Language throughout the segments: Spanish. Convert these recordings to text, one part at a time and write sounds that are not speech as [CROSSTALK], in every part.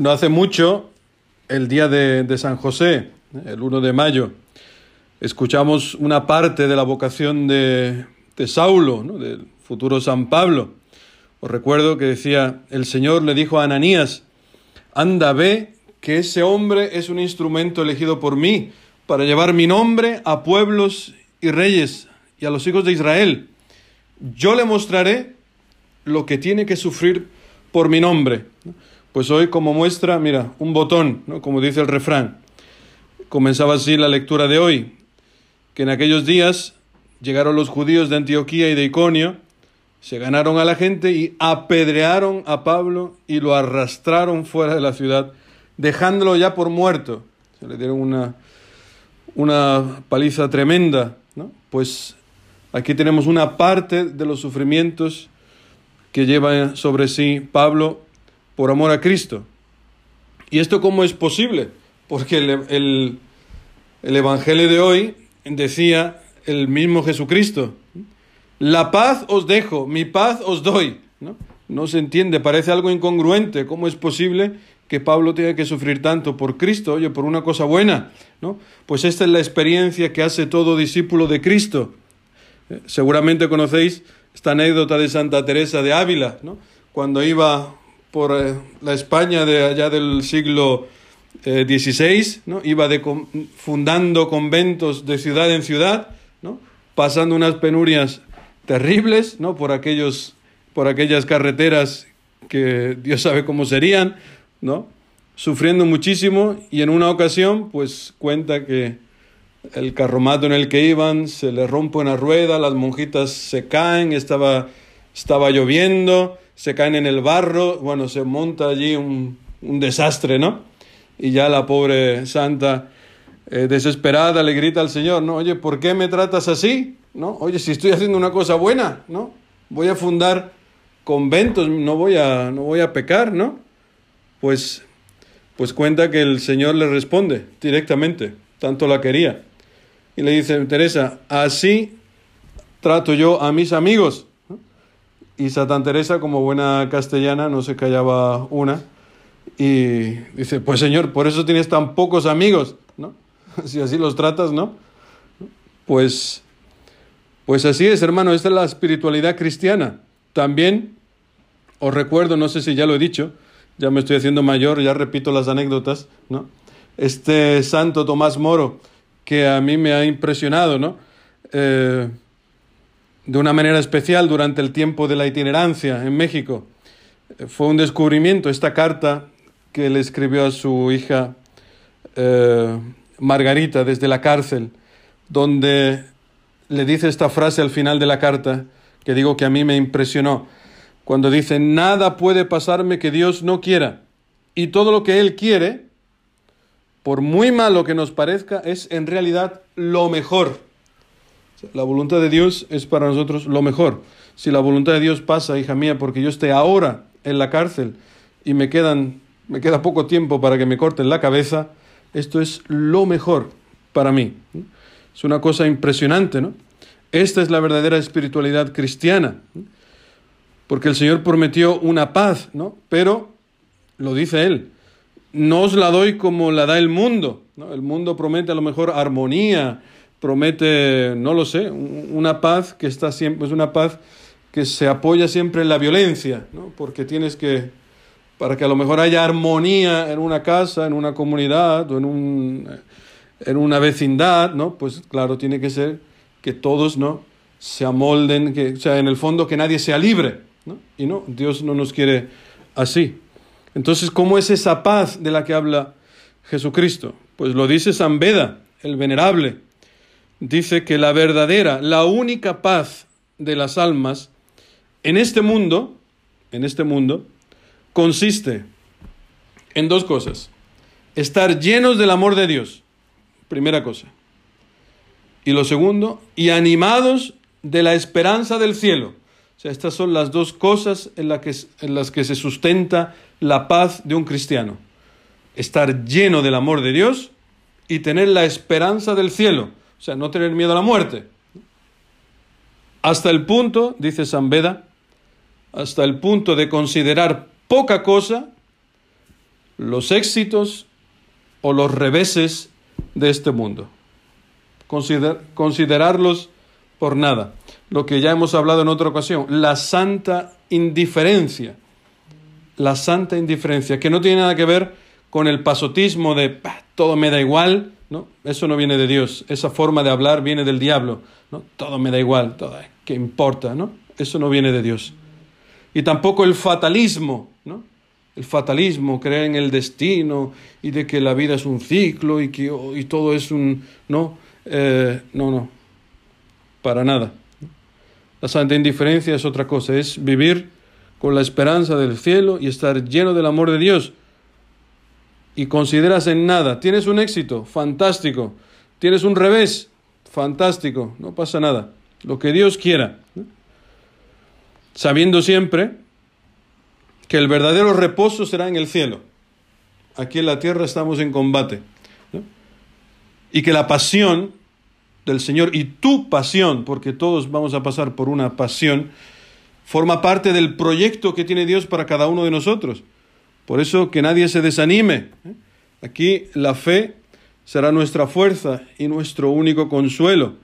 No hace mucho, el día de, San José, el 1 de mayo, escuchamos una parte de la vocación de, de Saulo, del futuro San Pablo. Os recuerdo que decía, el Señor le dijo a Ananías, anda, ve que ese hombre es un instrumento elegido por mí para llevar mi nombre a pueblos y reyes y a los hijos de Israel. Yo le mostraré lo que tiene que sufrir por mi nombre. Pues hoy como muestra, mira, un botón, ¿no? como dice el refrán. Comenzaba así la lectura de hoy, que en aquellos días llegaron los judíos de Antioquía y de Iconio, se ganaron a la gente y apedrearon a Pablo y lo arrastraron fuera de la ciudad, dejándolo ya por muerto. Se le dieron una, una paliza tremenda. ¿no? Pues aquí tenemos una parte de los sufrimientos que lleva sobre sí Pablo por amor a Cristo. ¿Y esto cómo es posible? Porque el, el, el Evangelio de hoy decía el mismo Jesucristo, la paz os dejo, mi paz os doy. ¿no? no se entiende, parece algo incongruente. ¿Cómo es posible que Pablo tenga que sufrir tanto por Cristo, oye, por una cosa buena? ¿no? Pues esta es la experiencia que hace todo discípulo de Cristo. Eh, seguramente conocéis esta anécdota de Santa Teresa de Ávila, ¿no? cuando iba por eh, la España de allá del siglo XVI, eh, ¿no? iba fundando conventos de ciudad en ciudad, ¿no? pasando unas penurias terribles, ¿no? Por aquellos, por aquellas carreteras que Dios sabe cómo serían, ¿no? Sufriendo muchísimo y en una ocasión, pues cuenta que el carromato en el que iban se le rompe una rueda, las monjitas se caen, estaba, estaba lloviendo, se caen en el barro, bueno, se monta allí un, un desastre, ¿no? Y ya la pobre santa, eh, desesperada, le grita al Señor, ¿no? Oye, ¿por qué me tratas así? ¿no? Oye, si estoy haciendo una cosa buena, ¿no? Voy a fundar conventos, no voy a, no voy a pecar, ¿no? Pues, pues cuenta que el Señor le responde directamente, tanto la quería. Y le dice, Teresa, así trato yo a mis amigos. Y Santa Teresa, como buena castellana, no se callaba una. Y dice, pues Señor, por eso tienes tan pocos amigos, ¿no? [LAUGHS] si así los tratas, ¿no? Pues pues así es, hermano, esta es la espiritualidad cristiana. También os recuerdo, no sé si ya lo he dicho, ya me estoy haciendo mayor, ya repito las anécdotas, ¿no? Este santo Tomás Moro, que a mí me ha impresionado, ¿no? Eh, de una manera especial durante el tiempo de la itinerancia en México. Fue un descubrimiento esta carta que le escribió a su hija eh, Margarita desde la cárcel, donde le dice esta frase al final de la carta que digo que a mí me impresionó, cuando dice, nada puede pasarme que Dios no quiera, y todo lo que Él quiere, por muy malo que nos parezca, es en realidad lo mejor. La voluntad de Dios es para nosotros lo mejor. Si la voluntad de Dios pasa, hija mía, porque yo esté ahora en la cárcel y me, quedan, me queda poco tiempo para que me corten la cabeza, esto es lo mejor para mí. Es una cosa impresionante, ¿no? Esta es la verdadera espiritualidad cristiana, porque el Señor prometió una paz, ¿no? Pero, lo dice Él, no os la doy como la da el mundo. El mundo promete a lo mejor armonía, promete, no lo sé, una paz que está siempre, es una paz que se apoya siempre en la violencia, ¿no? Porque tienes que, para que a lo mejor haya armonía en una casa, en una comunidad o en un en una vecindad, ¿no? Pues claro, tiene que ser que todos, ¿no? Se amolden, que, o sea, en el fondo que nadie sea libre, ¿no? Y no, Dios no nos quiere así. Entonces, ¿cómo es esa paz de la que habla Jesucristo? Pues lo dice San Beda, el venerable. Dice que la verdadera, la única paz de las almas en este mundo, en este mundo, consiste en dos cosas. Estar llenos del amor de Dios Primera cosa. Y lo segundo, y animados de la esperanza del cielo. O sea, estas son las dos cosas en, que, en las que se sustenta la paz de un cristiano. Estar lleno del amor de Dios y tener la esperanza del cielo. O sea, no tener miedo a la muerte. Hasta el punto, dice San Beda, hasta el punto de considerar poca cosa los éxitos o los reveses de este mundo. considerarlos por nada. Lo que ya hemos hablado en otra ocasión, la santa indiferencia. La santa indiferencia, que no tiene nada que ver con el pasotismo de todo me da igual, ¿no? Eso no viene de Dios. Esa forma de hablar viene del diablo, ¿no? Todo me da igual, todo, ¿qué importa, no? Eso no viene de Dios. Y tampoco el fatalismo, ¿no? El fatalismo, creer en el destino y de que la vida es un ciclo y que y todo es un... No, eh, no, no, para nada. La santa indiferencia es otra cosa, es vivir con la esperanza del cielo y estar lleno del amor de Dios. Y consideras en nada, tienes un éxito, fantástico, tienes un revés, fantástico, no pasa nada, lo que Dios quiera. Sabiendo siempre que el verdadero reposo será en el cielo. Aquí en la tierra estamos en combate. Y que la pasión del Señor y tu pasión, porque todos vamos a pasar por una pasión, forma parte del proyecto que tiene Dios para cada uno de nosotros. Por eso que nadie se desanime. ¿eh? Aquí la fe será nuestra fuerza y nuestro único consuelo.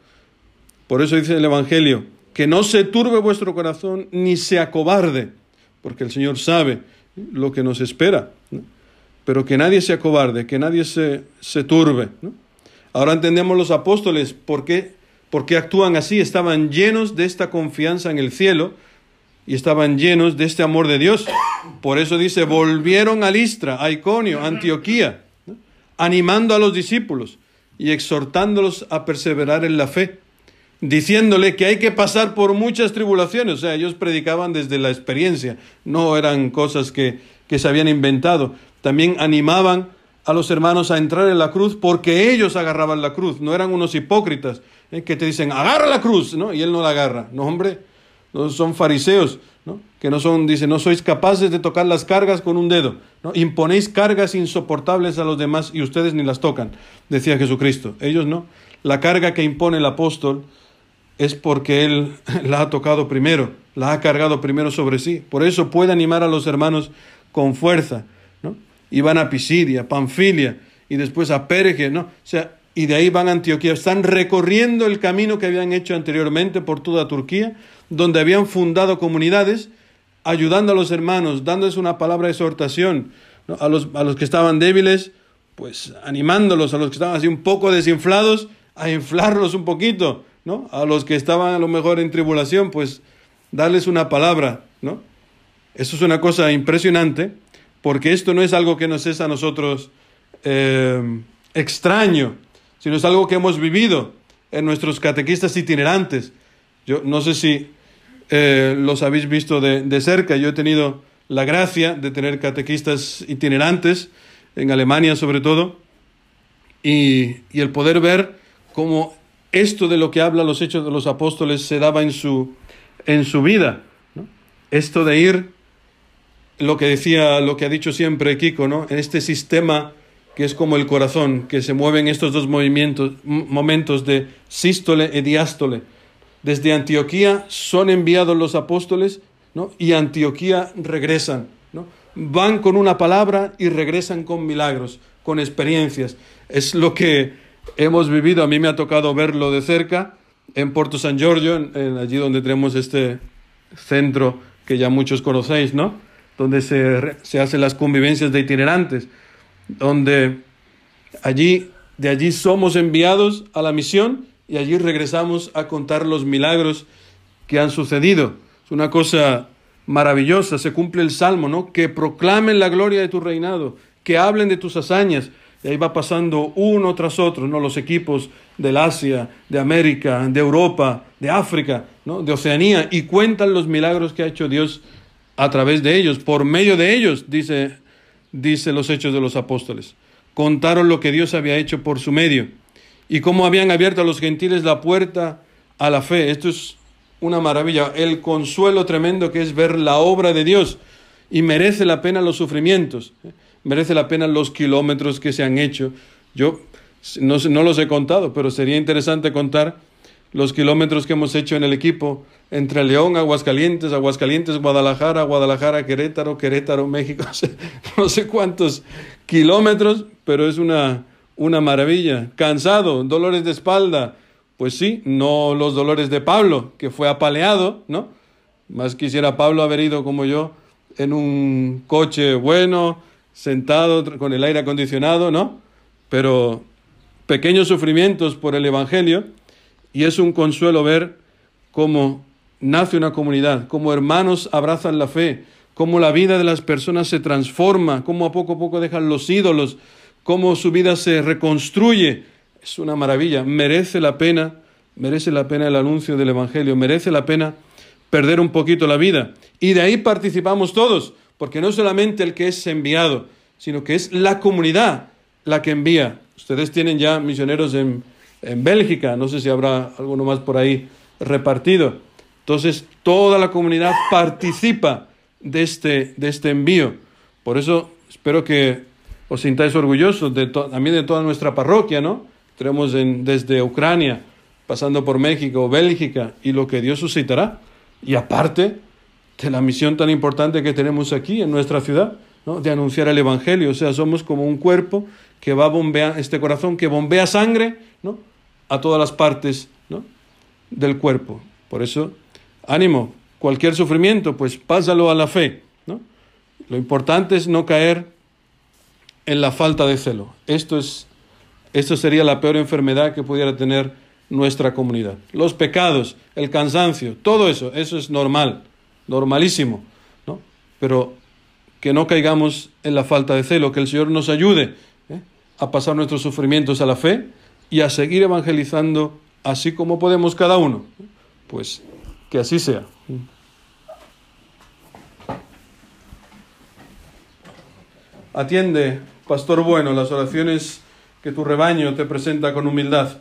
Por eso dice el Evangelio, que no se turbe vuestro corazón ni se acobarde, porque el Señor sabe lo que nos espera. Pero que nadie se acobarde, que nadie se, se turbe. Ahora entendemos los apóstoles por qué, por qué actúan así. Estaban llenos de esta confianza en el cielo y estaban llenos de este amor de Dios. Por eso dice, volvieron a Listra, a Iconio, a Antioquía, animando a los discípulos y exhortándolos a perseverar en la fe, diciéndole que hay que pasar por muchas tribulaciones. O sea, ellos predicaban desde la experiencia, no eran cosas que, que se habían inventado. También animaban a los hermanos a entrar en la cruz porque ellos agarraban la cruz, no eran unos hipócritas eh, que te dicen, agarra la cruz, ¿no? Y él no la agarra. No, hombre, no son fariseos, ¿no? Que no son, dice, no sois capaces de tocar las cargas con un dedo, ¿no? Imponéis cargas insoportables a los demás y ustedes ni las tocan, decía Jesucristo. Ellos no. La carga que impone el apóstol es porque él [LAUGHS] la ha tocado primero, la ha cargado primero sobre sí. Por eso puede animar a los hermanos con fuerza y van a Pisidia, Panfilia y después a Perge, ¿no? O sea, y de ahí van a Antioquía. Están recorriendo el camino que habían hecho anteriormente por toda Turquía, donde habían fundado comunidades, ayudando a los hermanos, dándoles una palabra de exhortación, a, los, a los que estaban débiles, pues animándolos, a los que estaban así un poco desinflados, a inflarlos un poquito, ¿no? A los que estaban a lo mejor en tribulación, pues darles una palabra, ¿no? Eso es una cosa impresionante porque esto no es algo que nos es a nosotros eh, extraño, sino es algo que hemos vivido en nuestros catequistas itinerantes. Yo no sé si eh, los habéis visto de, cerca, yo he tenido la gracia de tener catequistas itinerantes, en Alemania sobre todo, y, el poder ver cómo esto de lo que habla los hechos de los apóstoles se daba en su, en su vida. Esto de ir lo que decía, lo que ha dicho siempre Kiko, ¿no? En este sistema que es como el corazón, que se mueve en estos dos movimientos, momentos de sístole y diástole. Desde Antioquía son enviados los apóstoles, ¿no? Y Antioquía regresan, ¿no? Van con una palabra y regresan con milagros, con experiencias. Es lo que hemos vivido, a mí me ha tocado verlo de cerca en Puerto San Giorgio, allí donde tenemos este centro que ya muchos conocéis, ¿no? donde se, se hacen las convivencias de itinerantes, donde allí, de allí somos enviados a la misión y allí regresamos a contar los milagros que han sucedido. Es una cosa maravillosa, se cumple el salmo, ¿no? Que proclamen la gloria de tu reinado, que hablen de tus hazañas. Y ahí va pasando uno tras otro, ¿no? Los equipos del Asia, de América, de Europa, de África, ¿no? De Oceanía, y cuentan los milagros que ha hecho Dios a través de ellos, por medio de ellos, dice, dice los hechos de los apóstoles. Contaron lo que Dios había hecho por su medio y cómo habían abierto a los gentiles la puerta a la fe. Esto es una maravilla, el consuelo tremendo que es ver la obra de Dios y merece la pena los sufrimientos, ¿eh? merece la pena los kilómetros que se han hecho. Yo no, no los he contado, pero sería interesante contar los kilómetros que hemos hecho en el equipo entre León, Aguascalientes, Aguascalientes, Guadalajara, Guadalajara, Querétaro, Querétaro, México, [LAUGHS] no sé cuántos kilómetros, pero es una, una maravilla. Cansado, dolores de espalda, pues sí, no los dolores de Pablo, que fue apaleado, ¿no? Más quisiera Pablo haber ido como yo en un coche bueno, sentado con el aire acondicionado, ¿no? Pero pequeños sufrimientos por el Evangelio y es un consuelo ver cómo nace una comunidad, cómo hermanos abrazan la fe, cómo la vida de las personas se transforma, cómo a poco a poco dejan los ídolos, cómo su vida se reconstruye. Es una maravilla, merece la pena, merece la pena el anuncio del Evangelio, merece la pena perder un poquito la vida. Y de ahí participamos todos, porque no solamente el que es enviado, sino que es la comunidad la que envía. Ustedes tienen ya misioneros en, en Bélgica, no sé si habrá alguno más por ahí repartido. Entonces, toda la comunidad participa de este, de este envío. Por eso espero que os sintáis orgullosos de también de toda nuestra parroquia, ¿no? Tenemos desde Ucrania, pasando por México, Bélgica, y lo que Dios suscitará. Y aparte de la misión tan importante que tenemos aquí en nuestra ciudad, ¿no? de anunciar el Evangelio. O sea, somos como un cuerpo que va a bombear, este corazón que bombea sangre ¿no? a todas las partes ¿no? del cuerpo. Por eso, ánimo, cualquier sufrimiento, pues pásalo a la fe. ¿no? Lo importante es no caer en la falta de celo. Esto, es, esto sería la peor enfermedad que pudiera tener nuestra comunidad. Los pecados, el cansancio, todo eso, eso es normal, normalísimo, ¿no? Pero que no caigamos en la falta de celo, que el Señor nos ayude. A pasar nuestros sufrimientos a la fe y a seguir evangelizando así como podemos cada uno. Pues que así sea. Atiende, pastor bueno, las oraciones que tu rebaño te presenta con humildad.